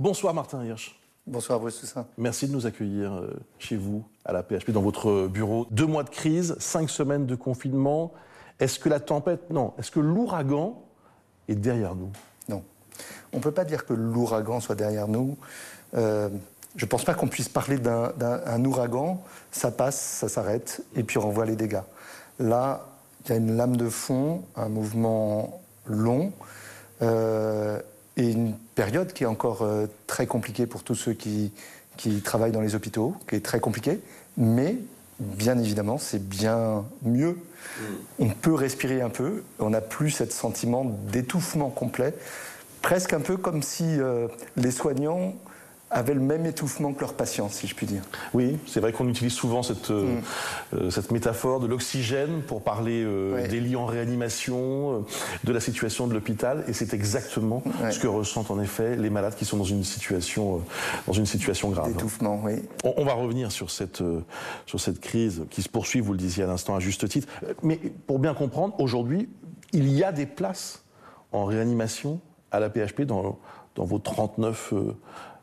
Bonsoir Martin Hirsch. Bonsoir Bruce Toussaint. Merci de nous accueillir euh, chez vous, à la PHP, dans votre bureau. Deux mois de crise, cinq semaines de confinement. Est-ce que la tempête, non, est-ce que l'ouragan est derrière nous? Non. On ne peut pas dire que l'ouragan soit derrière nous. Euh, je ne pense pas qu'on puisse parler d'un ouragan. Ça passe, ça s'arrête, et puis on renvoie les dégâts. Là, il y a une lame de fond, un mouvement long, euh, et une période qui est encore euh, très compliquée pour tous ceux qui, qui travaillent dans les hôpitaux, qui est très compliquée, mais bien évidemment, c'est bien mieux. Mm. On peut respirer un peu, on n'a plus ce sentiment d'étouffement complet, presque un peu comme si euh, les soignants avaient le même étouffement que leurs patients, si je puis dire. Oui, c'est vrai qu'on utilise souvent cette, euh, mm. euh, cette métaphore de l'oxygène pour parler euh, des lits en réanimation, de la situation de l'hôpital, et c'est exactement ce que ressentent en effet les malades qui sont dans une situation, dans une situation grave. D'étouffement, oui. On, va revenir sur cette, sur cette crise qui se poursuit, vous le disiez à l'instant à juste titre, mais pour bien comprendre, aujourd'hui, il y a des places en réanimation à la PHP dans, dans vos 39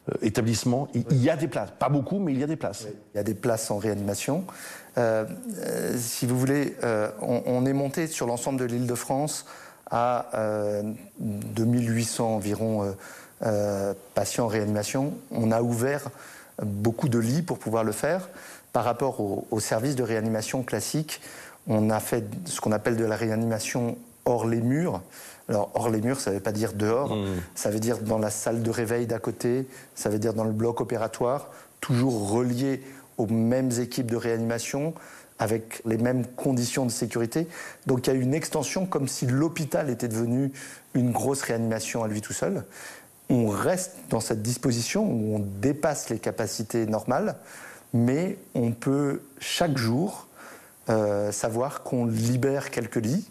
euh, établissement, il y a des places. Pas beaucoup, mais il y a des places. Il y a des places en réanimation. Euh, euh, si vous voulez, on, est monté sur l'ensemble de l'île de France à 2800 environ patients en réanimation. On a ouvert beaucoup de lits pour pouvoir le faire. Par rapport au, au service de réanimation classique, on a fait ce qu'on appelle de la réanimation hors les murs. Alors, hors les murs, ça ne veut pas dire dehors, mmh. ça veut dire dans la salle de réveil d'à côté, ça veut dire dans le bloc opératoire, toujours relié aux mêmes équipes de réanimation, avec les mêmes conditions de sécurité. Donc il y a une extension comme si l'hôpital était devenu une grosse réanimation à lui tout seul. On reste dans cette disposition où on dépasse les capacités normales, mais on peut chaque jour euh, savoir qu'on libère quelques lits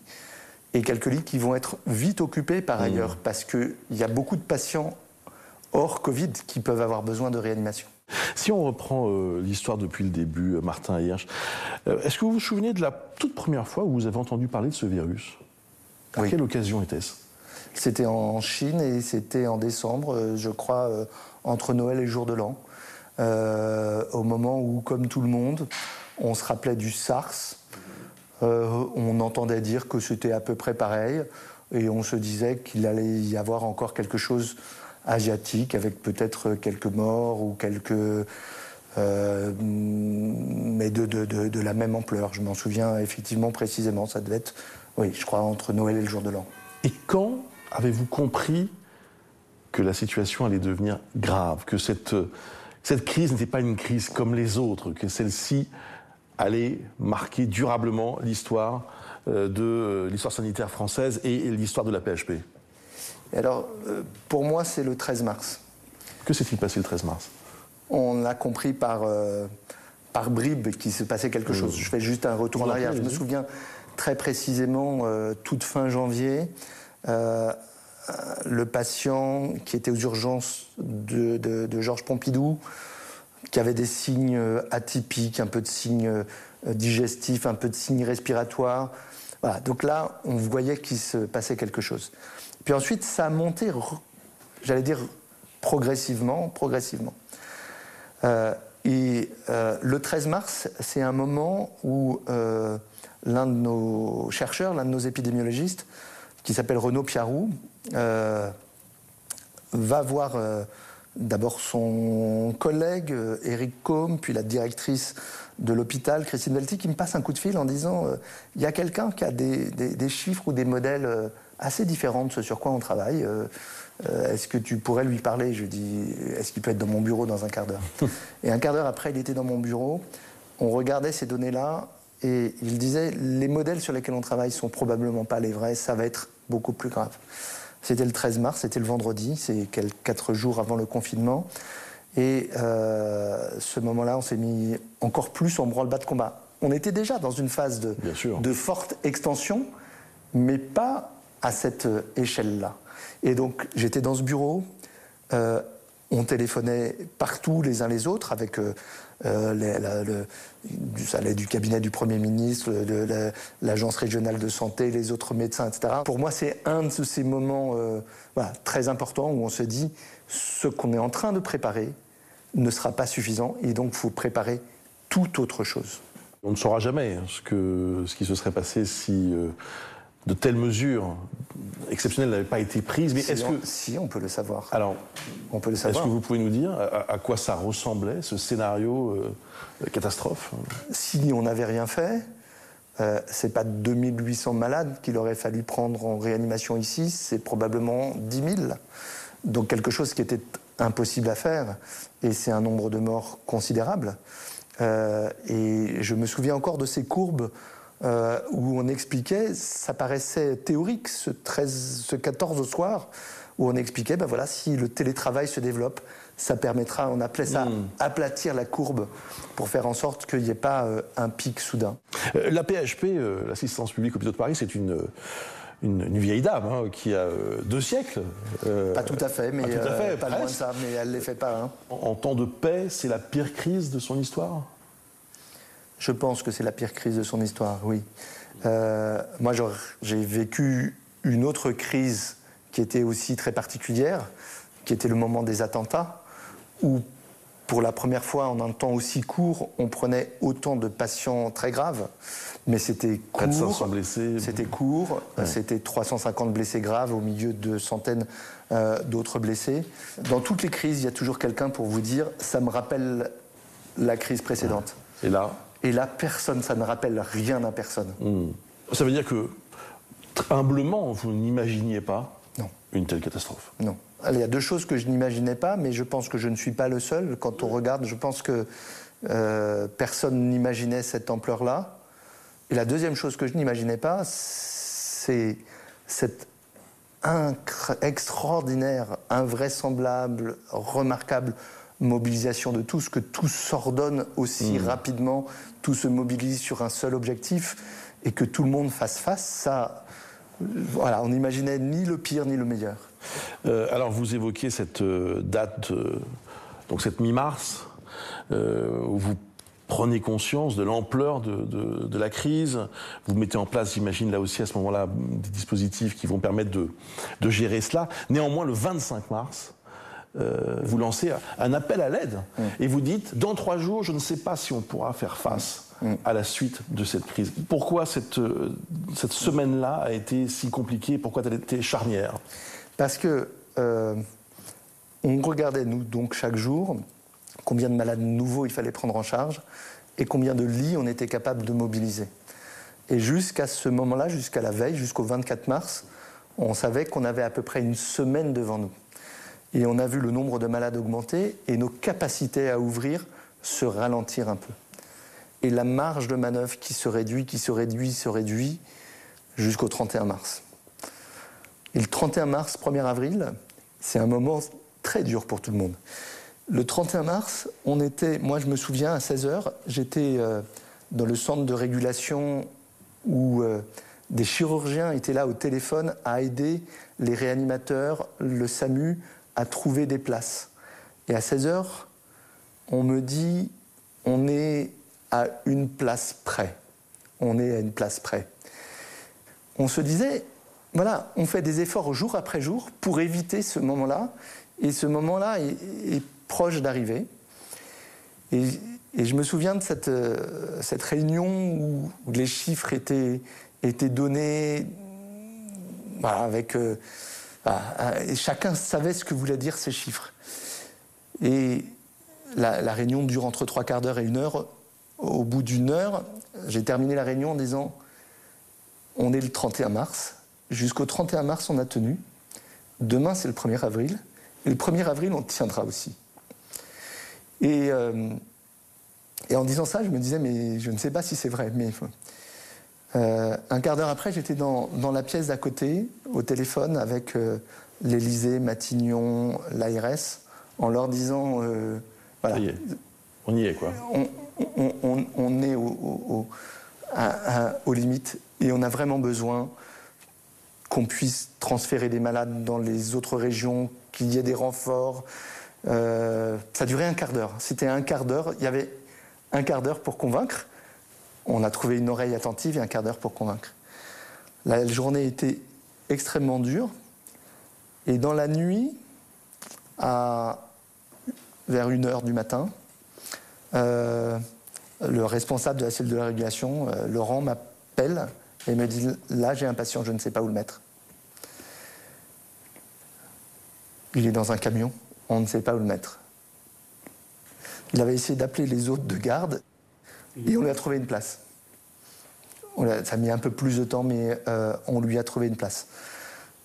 et quelques lits qui vont être vite occupés par mmh. ailleurs, parce qu'il y a beaucoup de patients hors Covid qui peuvent avoir besoin de réanimation. Si on reprend euh, l'histoire depuis le début, euh, Martin Hirsch, euh, est-ce que vous vous souvenez de la toute première fois où vous avez entendu parler de ce virus? À quelle occasion était-ce? C'était en Chine et c'était en décembre, je crois, entre Noël et Jour de l'An, au moment où, comme tout le monde, on se rappelait du SARS, euh, on entendait dire que c'était à peu près pareil, et on se disait qu'il allait y avoir encore quelque chose asiatique, avec peut-être quelques morts ou quelques... Euh, mais de, de, la même ampleur. Je m'en souviens effectivement précisément, ça devait être, oui, je crois, entre Noël et le jour de l'an. Et quand avez-vous compris que la situation allait devenir grave, que cette, cette crise n'était pas une crise comme les autres, que celle-ci aller marquer durablement l'histoire euh, de euh, l'histoire sanitaire française et l'histoire de la PHP Alors, euh, pour moi, c'est le 13 mars. Que s'est-il passé le 13 mars? On a compris par, par bribes qu'il se passait quelque chose. Je fais juste un retour en arrière. Je me souviens très précisément, toute fin janvier, le patient qui était aux urgences de, de Georges Pompidou, qui avait des signes euh, atypiques, un peu de signes euh, digestifs, un peu de signes respiratoires. Voilà. Donc là, on voyait qu'il se passait quelque chose. Puis ensuite, ça a monté, j'allais dire, progressivement, progressivement. Euh, et le 13 mars, c'est un moment où l'un de nos chercheurs, l'un de nos épidémiologistes, qui s'appelle Renaud Piarou, va voir d'abord son collègue Eric euh, Combe, puis la directrice de l'hôpital, Christine Velti, qui me passe un coup de fil en disant euh, il y a quelqu'un qui a des, chiffres ou des modèles euh, assez différents de ce sur quoi on travaille. est-ce que tu pourrais lui parler? Je dis est-ce qu'il peut être dans mon bureau dans un quart d'heure? Et un quart d'heure après, il était dans mon bureau. On regardait ces données-là et il disait les modèles sur lesquels on travaille sont probablement pas les vrais, ça va être beaucoup plus grave. C'était le 13 mars, c'était le vendredi, c'est quatre jours avant le confinement. Et euh, ce moment-là, on s'est mis encore plus en branle-bas de combat. On était déjà dans une phase de, de forte extension, mais pas à cette échelle-là. Et donc, j'étais dans ce bureau. Euh, On téléphonait partout les uns les autres avec euh, ça allait du cabinet du Premier ministre, de l'agence régionale de santé, les autres médecins, etc. Pour moi, c'est un de ces moments euh, très importants où on se dit ce qu'on est en train de préparer ne sera pas suffisant et donc il faut préparer tout autre chose. On ne saura jamais ce, que, ce qui se serait passé si euh, de telles mesures exceptionnelles n'avaient pas été prises. Mais est-ce que si on peut le savoir Alors, on peut le savoir. Est-ce que vous pouvez nous dire à, quoi ça ressemblait ce scénario euh, catastrophe? Si on n'avait rien fait, euh, c'est pas 2800 malades qu'il aurait fallu prendre en réanimation ici, c'est probablement 10 000. Donc quelque chose qui était impossible à faire, et c'est un nombre de morts considérable. Euh, et je me souviens encore de ces courbes euh, où on expliquait, ça paraissait théorique ce, 13, ce 14 au soir, où on expliquait, ben voilà, si le télétravail se développe, ça permettra, on appelait ça hmm. aplatir la courbe pour faire en sorte qu'il n'y ait pas euh, un pic soudain. Euh, la PHP, l'assistance publique hôpitaux de Paris, c'est une, une, vieille dame hein, qui a deux siècles. pas tout à fait, mais pas, tout à fait, pas loin de ça, mais elle ne les fait pas. Hein. En, en temps de paix, c'est la pire crise de son histoire? Je pense que c'est la pire crise de son histoire, oui. Euh, moi, j'ai vécu une autre crise qui était aussi très particulière, qui était le moment des attentats, où pour la première fois en un temps aussi court, on prenait autant de patients très graves, mais c'était court. blessés. C'était court, c'était 350 blessés graves au milieu de centaines euh, d'autres blessés. Dans toutes les crises, il y a toujours quelqu'un pour vous dire ça me rappelle la crise précédente. Et là et là, personne, ça ne rappelle rien à personne. Hmm. Ça veut dire que, humblement, vous n'imaginiez pas une telle catastrophe? Non. Il y a deux choses que je n'imaginais pas, mais je pense que je ne suis pas le seul. Quand on regarde, je pense que euh, personne n'imaginait cette ampleur-là. Et la deuxième chose que je n'imaginais pas, c'est cette extraordinaire, invraisemblable, remarquable mobilisation de tous, que tout s'ordonne aussi hmm. rapidement, tout se mobilise sur un seul objectif et que tout le monde fasse face, ça, voilà, on n'imaginait ni le pire ni le meilleur. Euh, alors vous évoquez cette euh, date, euh, donc cette mi-mars, où vous prenez conscience de l'ampleur de, de, la crise. Vous mettez en place, j'imagine, là aussi à ce moment-là, des dispositifs qui vont permettre de, de gérer cela. Néanmoins, le 25 mars, euh, vous lancez un appel à l'aide mm. et vous dites dans trois jours, je ne sais pas si on pourra faire face mm. à la suite de cette crise. Pourquoi cette, euh, cette semaine-là a été si compliquée Pourquoi elle a été charnière? Parce que euh, on regardait, nous, donc chaque jour, combien de malades nouveaux il fallait prendre en charge et combien de lits on était capable de mobiliser. Et jusqu'à ce moment-là, jusqu'à la veille, jusqu'au 24 mars, on savait qu'on avait à peu près une semaine devant nous. Et on a vu le nombre de malades augmenter et nos capacités à ouvrir se ralentir un peu. Et la marge de manœuvre qui se réduit, qui se réduit, se réduit jusqu'au 31 mars. Et le 31 mars, 1er avril, c'est un moment très dur pour tout le monde. Le 31 mars, on était, moi je me souviens, à 16h, j'étais euh, dans le centre de régulation où euh, des chirurgiens étaient là au téléphone à aider les réanimateurs, le SAMU, à trouver des places. Et à 16 heures, on me dit on est à une place près. On est à une place près. On se disait voilà, on fait des efforts jour après jour pour éviter ce moment-là. Et ce moment-là est, proche d'arriver. Et, je me souviens de cette, euh, cette réunion où, les chiffres étaient, étaient donnés avec. Euh, et chacun savait ce que voulaient dire ces chiffres. Et la, réunion dure entre trois quarts d'heure et une heure. Au bout d'une heure, j'ai terminé la réunion en disant on est le 31 mars. Jusqu'au 31 mars, on a tenu. Demain, c'est le 1er avril. Et le 1er avril, on tiendra aussi. Et, euh, et en disant ça, je me disais, mais je ne sais pas si c'est vrai. Mais euh, un quart d'heure après, j'étais dans, la pièce d'à côté, au téléphone, avec euh, l'Élysée, Matignon, l'ARS, en leur disant euh, voilà. On y est, quoi. On, est au, aux limites et on a vraiment besoin qu'on puisse transférer des malades dans les autres régions, qu'il y ait des renforts. Euh, ça durait un quart d'heure. C'était un quart d'heure. Il y avait un quart d'heure pour convaincre. On a trouvé une oreille attentive et un quart d'heure pour convaincre. La journée était extrêmement dure. Et dans la nuit, vers une heure du matin, euh, le responsable de la cellule de la régulation, euh, Laurent, m'appelle et me dit Là, j'ai un patient, je ne sais pas où le mettre. Il est dans un camion, on ne sait pas où le mettre. Il avait essayé d'appeler les autres de garde et on lui a trouvé une place. ça a mis un peu plus de temps, mais euh, on lui a trouvé une place.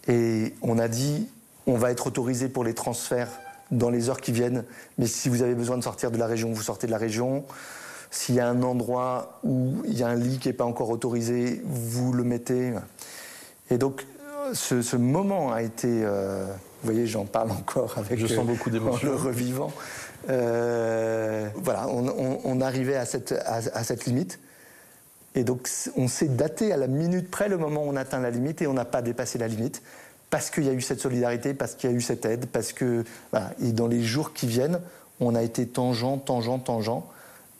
Et on a dit on va être autorisé pour les transferts dans les heures qui viennent, mais si vous avez besoin de sortir de la région, vous sortez de la région. S'il y a un endroit où il y a un lit qui n'est pas encore autorisé, vous le mettez. Et donc, ce, moment a été. Euh, vous voyez, j'en parle encore avec. Je sens beaucoup d'émotion. le revivant. Euh, voilà, on, arrivait à cette, à, cette limite. Et donc, on s'est daté à la minute près le moment où on atteint la limite et on n'a pas dépassé la limite parce qu'il y a eu cette solidarité, parce qu'il y a eu cette aide, parce que. Voilà. Et dans les jours qui viennent, on a été tangent, tangent, tangent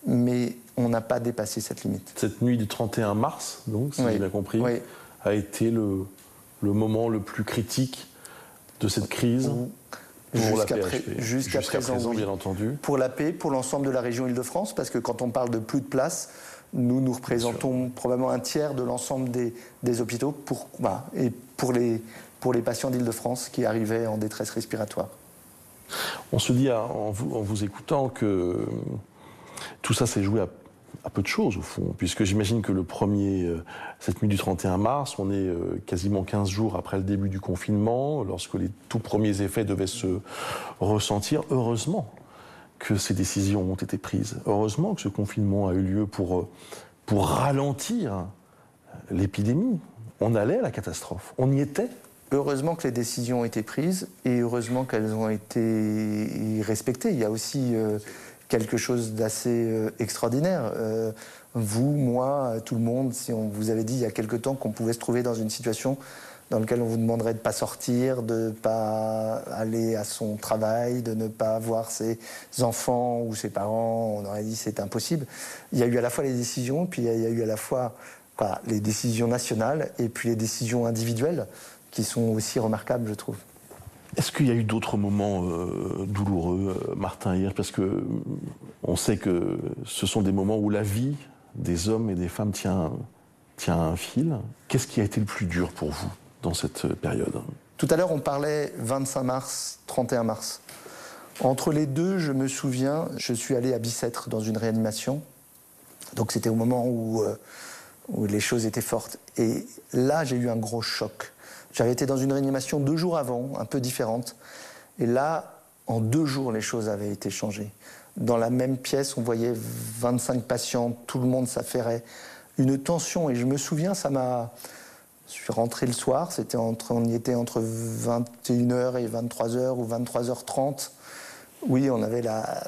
mais on n'a pas dépassé cette limite. Cette nuit du 31 mars, donc, si j'ai bien compris, a été le, le, moment le plus critique de cette crise Jusqu'à présent, bien entendu. Pour la paix, pour l'ensemble de la région Île-de-France, parce que quand on parle de plus de place, nous, nous représentons probablement un tiers de l'ensemble des, des, hôpitaux pour, bah, et pour les, pour les patients d'Île-de-France qui arrivaient en détresse respiratoire. On se dit en vous, en vous écoutant que tout ça s'est joué à, peu de choses au fond, puisque j'imagine que le premier, euh, cette nuit du 31 mars, on est euh, quasiment 15 jours après le début du confinement, lorsque les tout premiers effets devaient se ressentir. Heureusement que ces décisions ont été prises. Heureusement que ce confinement a eu lieu pour, euh, pour ralentir l'épidémie. On allait à la catastrophe. On y était. Heureusement que les décisions ont été prises et heureusement qu'elles ont été respectées. Il y a aussi quelque chose d'assez euh, extraordinaire. Euh, vous, moi, tout le monde, si on vous avait dit il y a quelque temps qu'on pouvait se trouver dans une situation dans laquelle on vous demanderait de ne pas sortir, de ne pas aller à son travail, de ne pas voir ses enfants ou ses parents, on aurait dit c'est impossible. Il y a eu à la fois les décisions, puis il y a eu à la fois les décisions nationales et puis les décisions individuelles qui sont aussi remarquables, je trouve. Est-ce qu'il y a eu d'autres moments euh, douloureux, euh, Martin, hier? Parce que on sait que ce sont des moments où la vie des hommes et des femmes tient, tient un fil. Qu'est-ce qui a été le plus dur pour vous dans cette période? Tout à l'heure, on parlait 25 mars, 31 mars. Entre les deux, je me souviens, je suis allé à Bicêtre dans une réanimation. Donc c'était au moment où, euh, où les choses étaient fortes. Et là, j'ai eu un gros choc. J'avais été dans une réanimation deux jours avant, un peu différente. Et là, en deux jours, les choses avaient été changées. Dans la même pièce, on voyait 25 patients, tout le monde s'affairait. Une tension, et je me souviens, ça m'a. Je suis rentré le soir, c'était entre, on y était entre 21h et 23h ou 23h30. Oui, on avait la,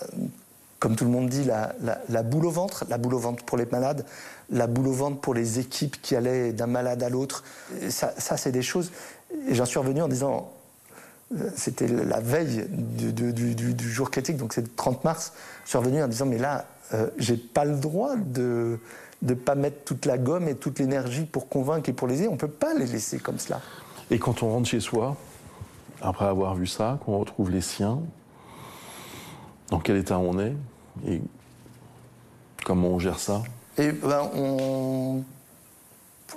comme tout le monde dit, la, boule au ventre, la boule au ventre pour les malades, la boule au ventre pour les équipes qui allaient d'un malade à l'autre. Ça, c'est des choses. Et j'en suis revenu en disant, euh, c'était la veille du, jour critique, donc c'est le 30 mars. Je suis revenu en disant, mais là, euh, j'ai pas le droit de ne pas mettre toute la gomme et toute l'énergie pour convaincre et pour les aider. On peut pas les laisser comme cela. Et quand on rentre chez soi, après avoir vu ça, qu'on retrouve les siens, dans quel état on est? Et comment on gère ça? Et ben, on,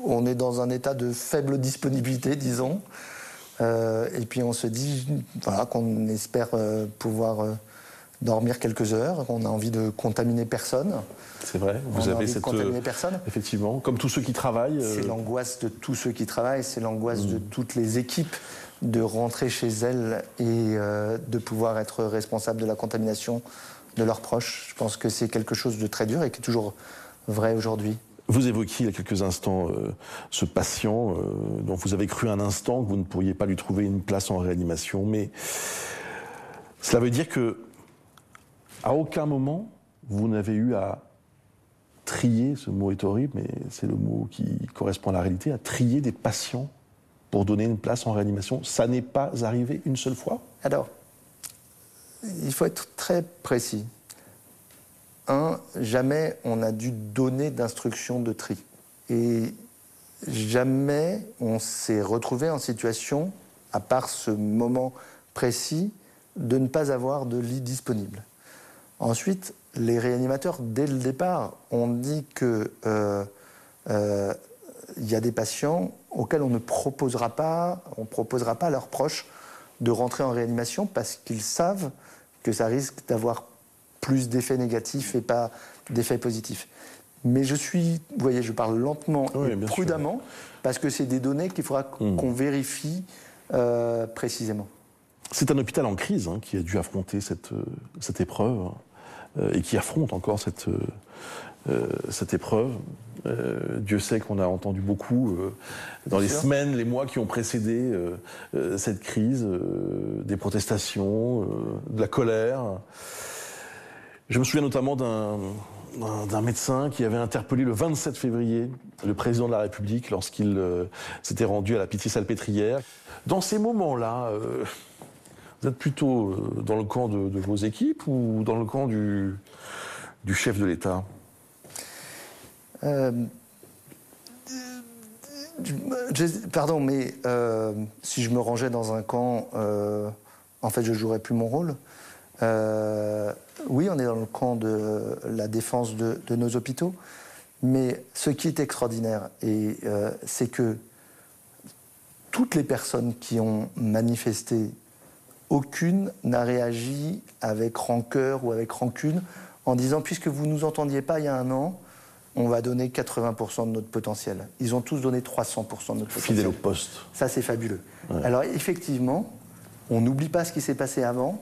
on, est dans un état de faible disponibilité, disons. Euh, et puis on se dit voilà, qu'on espère euh, pouvoir euh, dormir quelques heures, qu'on a envie de contaminer personne. C'est vrai, vous avez cette. contaminer personne. Effectivement, comme tous ceux qui travaillent. C'est l'angoisse de tous ceux qui travaillent, c'est l'angoisse de mm. toutes les équipes de rentrer chez elles et de pouvoir être responsable de la contamination de leurs proches. Je pense que c'est quelque chose de très dur et qui est toujours vrai aujourd'hui. Vous évoquiez il y a quelques instants euh, ce patient euh, dont vous avez cru un instant que vous ne pourriez pas lui trouver une place en réanimation, mais cela veut dire que à aucun moment vous n'avez eu à trier, ce mot est horrible, mais c'est le mot qui correspond à la réalité, à trier des patients pour donner une place en réanimation. Ça n'est pas arrivé une seule fois? Alors, il faut être très précis. Un, jamais on a dû donner d'instructions de tri. Et jamais on s'est retrouvé en situation, à part ce moment précis, de ne pas avoir de lit disponible. Ensuite, les réanimateurs, dès le départ, ont dit qu'il euh, euh, y a des patients auxquels on ne proposera pas, on proposera pas à leurs proches de rentrer en réanimation parce qu'ils savent que ça risque d'avoir plus d'effets négatifs et pas d'effets positifs. Mais je suis, vous voyez, je parle lentement et prudemment parce que c'est des données qu'il faudra hmm. qu'on vérifie euh, précisément. C'est un hôpital en crise hein, qui a dû affronter cette, cette épreuve hein, euh, et qui affronte encore cette, euh, cette épreuve. Dieu sait qu'on a entendu beaucoup dans les semaines, les mois qui ont précédé cette crise, des protestations, de la colère. Je me souviens notamment d'un d'un médecin qui avait interpellé le 27 février le président de la République lorsqu'il euh, s'était rendu à la Pitié-Salpêtrière. Dans ces moments-là, euh, vous êtes plutôt euh, dans le camp de, vos équipes ou dans le camp du, du chef de l'État? Pardon, mais si je me rangeais dans un camp, en fait, je jouerais plus mon rôle. Euh, oui, on est dans le camp de la défense de, nos hôpitaux, mais ce qui est extraordinaire, euh, c'est que toutes les personnes qui ont manifesté, aucune n'a réagi avec rancœur ou avec rancune en disant puisque vous ne nous entendiez pas il y a un an, on va donner 80% de notre potentiel. Ils ont tous donné 300% de notre potentiel. Fidèle au poste. Ça, c'est fabuleux. Alors, effectivement, on n'oublie pas ce qui s'est passé avant,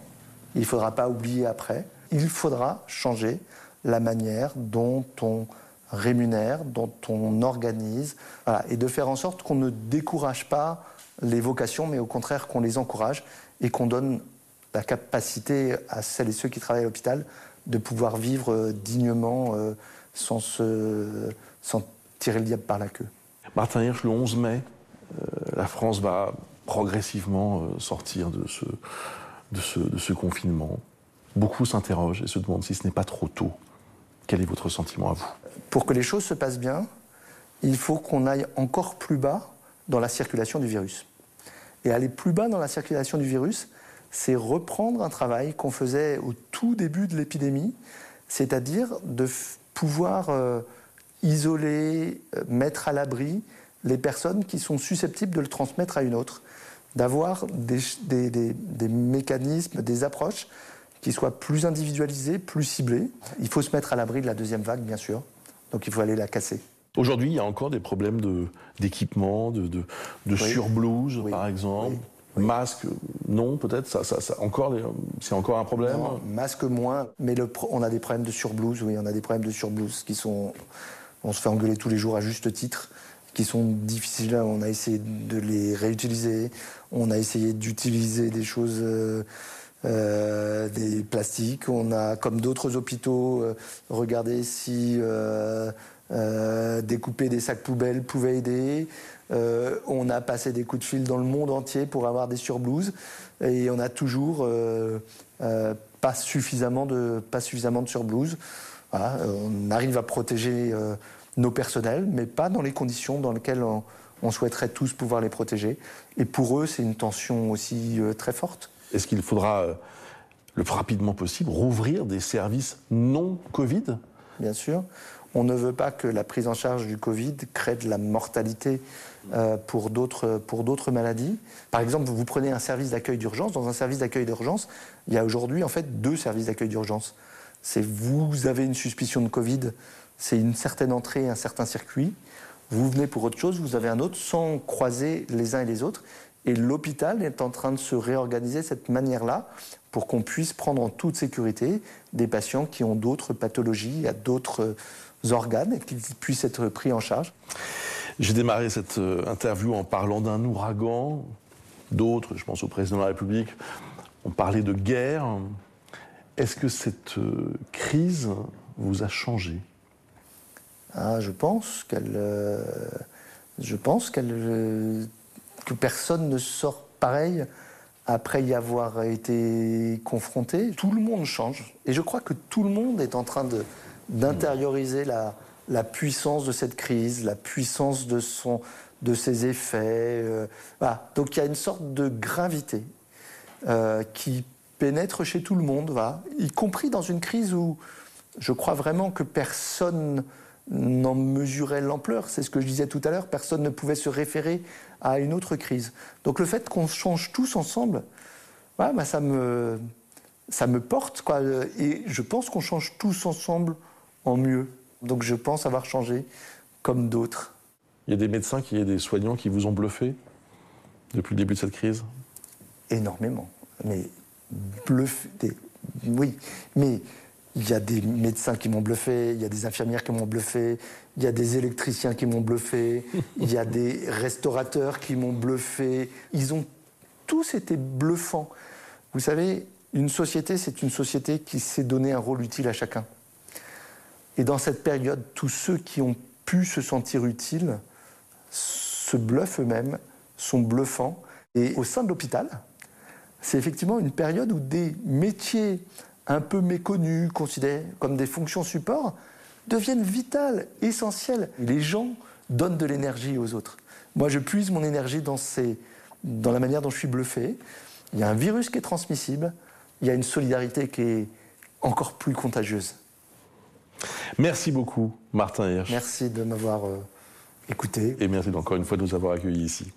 il ne faudra pas oublier après. Il faudra changer la manière dont on rémunère, dont on organise, et de faire en sorte qu'on ne décourage pas les vocations, mais au contraire qu'on les encourage et qu'on donne la capacité à celles et ceux qui travaillent à l'hôpital de pouvoir vivre euh, dignement euh, sans, se, sans tirer le diable par la queue. Martin Hirsch, le 11 mai, euh, la France va progressivement sortir de ce, de ce, confinement. Beaucoup s'interrogent et se demandent si ce n'est pas trop tôt. Quel est votre sentiment à vous? Pour que les choses se passent bien, il faut qu'on aille encore plus bas dans la circulation du virus. Et aller plus bas dans la circulation du virus, c'est reprendre un travail qu'on faisait au tout début de l'épidémie, c'est-à-dire de pouvoir euh, isoler, euh, mettre à l'abri les personnes qui sont susceptibles de le transmettre à une autre d'avoir des, mécanismes, des approches qui soient plus individualisées, plus ciblées. Il faut se mettre à l'abri de la deuxième vague, bien sûr. Donc il faut aller la casser. Aujourd'hui, il y a encore des problèmes d'équipement, de, de, de, surblouse, par exemple. Masque, non, peut-être, ça, ça, encore, c'est encore un problème. masque moins, mais le, on a des problèmes de surblouse. Oui, on a des problèmes de surblouse qui sont, on se fait engueuler tous les jours à juste titre qui sont difficiles. On a essayé de les réutiliser. On a essayé d'utiliser des choses, euh, euh, des plastiques. On a, comme d'autres hôpitaux, euh, regardé si découper des sacs poubelles pouvait aider. on a passé des coups de fil dans le monde entier pour avoir des surblouses. Et on a toujours pas suffisamment de, pas suffisamment de surblouses. on arrive à protéger nos personnels, mais pas dans les conditions dans lesquelles on, souhaiterait tous pouvoir les protéger. Et pour eux, c'est une tension aussi euh, très forte. Est-ce qu'il faudra, euh, le plus rapidement possible, rouvrir des services non Covid? Bien sûr. On ne veut pas que la prise en charge du Covid crée de la mortalité euh, pour d'autres maladies. Par exemple, vous prenez un service d'accueil d'urgence. Dans un service d'accueil d'urgence, il y a aujourd'hui en fait deux services d'accueil d'urgence. C'est vous avez une suspicion de Covid, c'est une certaine entrée, un certain circuit. Vous venez pour autre chose, vous avez un autre, sans croiser les uns et les autres. Et l'hôpital est en train de se réorganiser de cette manière-là pour qu'on puisse prendre en toute sécurité des patients qui ont d'autres pathologies, à d'autres organes et qu'ils puissent être pris en charge. J'ai démarré cette euh, interview en parlant d'un ouragan. D'autres, je pense au président de la République, ont parlé de guerre. Est-ce que cette euh, crise vous a changé? Ah, je pense qu'elle, euh, je pense qu'elle, euh, que personne ne sort pareil après y avoir été confronté, tout le monde change. Et je crois que tout le monde est en train d'intérioriser la, la puissance de cette crise, la puissance de, son, de ses effets. Euh. Donc il y a une sorte de gravité euh, qui pénètre chez tout le monde, y compris dans une crise où je crois vraiment que personne n'en mesurait l'ampleur. C'est ce que je disais tout à l'heure, personne ne pouvait se référer à une autre crise. Donc le fait qu'on change tous ensemble, bah, ça, me, ça me porte. Quoi. Et je pense qu'on change tous ensemble en mieux. Donc je pense avoir changé comme d'autres. Il y a des médecins, il y a des soignants qui vous ont bluffé depuis le début de cette crise? Énormément. Mais bluffé. Oui, mais il y a des médecins qui m'ont bluffé, il y a des infirmières qui m'ont bluffé, il y a des électriciens qui m'ont bluffé, il y a des restaurateurs qui m'ont bluffé. Ils ont tous été bluffants. Vous savez, une société, c'est une société qui sait donner un rôle utile à chacun. Et dans cette période, tous ceux qui ont pu se sentir utiles se bluffent eux-mêmes, sont bluffants. Et au sein de l'hôpital, c'est effectivement une période où des métiers un peu méconnus, considérés comme des fonctions support, deviennent vitales, essentielles. Les gens donnent de l'énergie aux autres. Moi, je puise mon énergie dans, dans la manière dont je suis bluffé. Il y a un virus qui est transmissible, il y a une solidarité qui est encore plus contagieuse. Merci beaucoup, Martin Hirsch. Merci de m'avoir euh, écouté. Et merci encore une fois de nous avoir accueillis ici.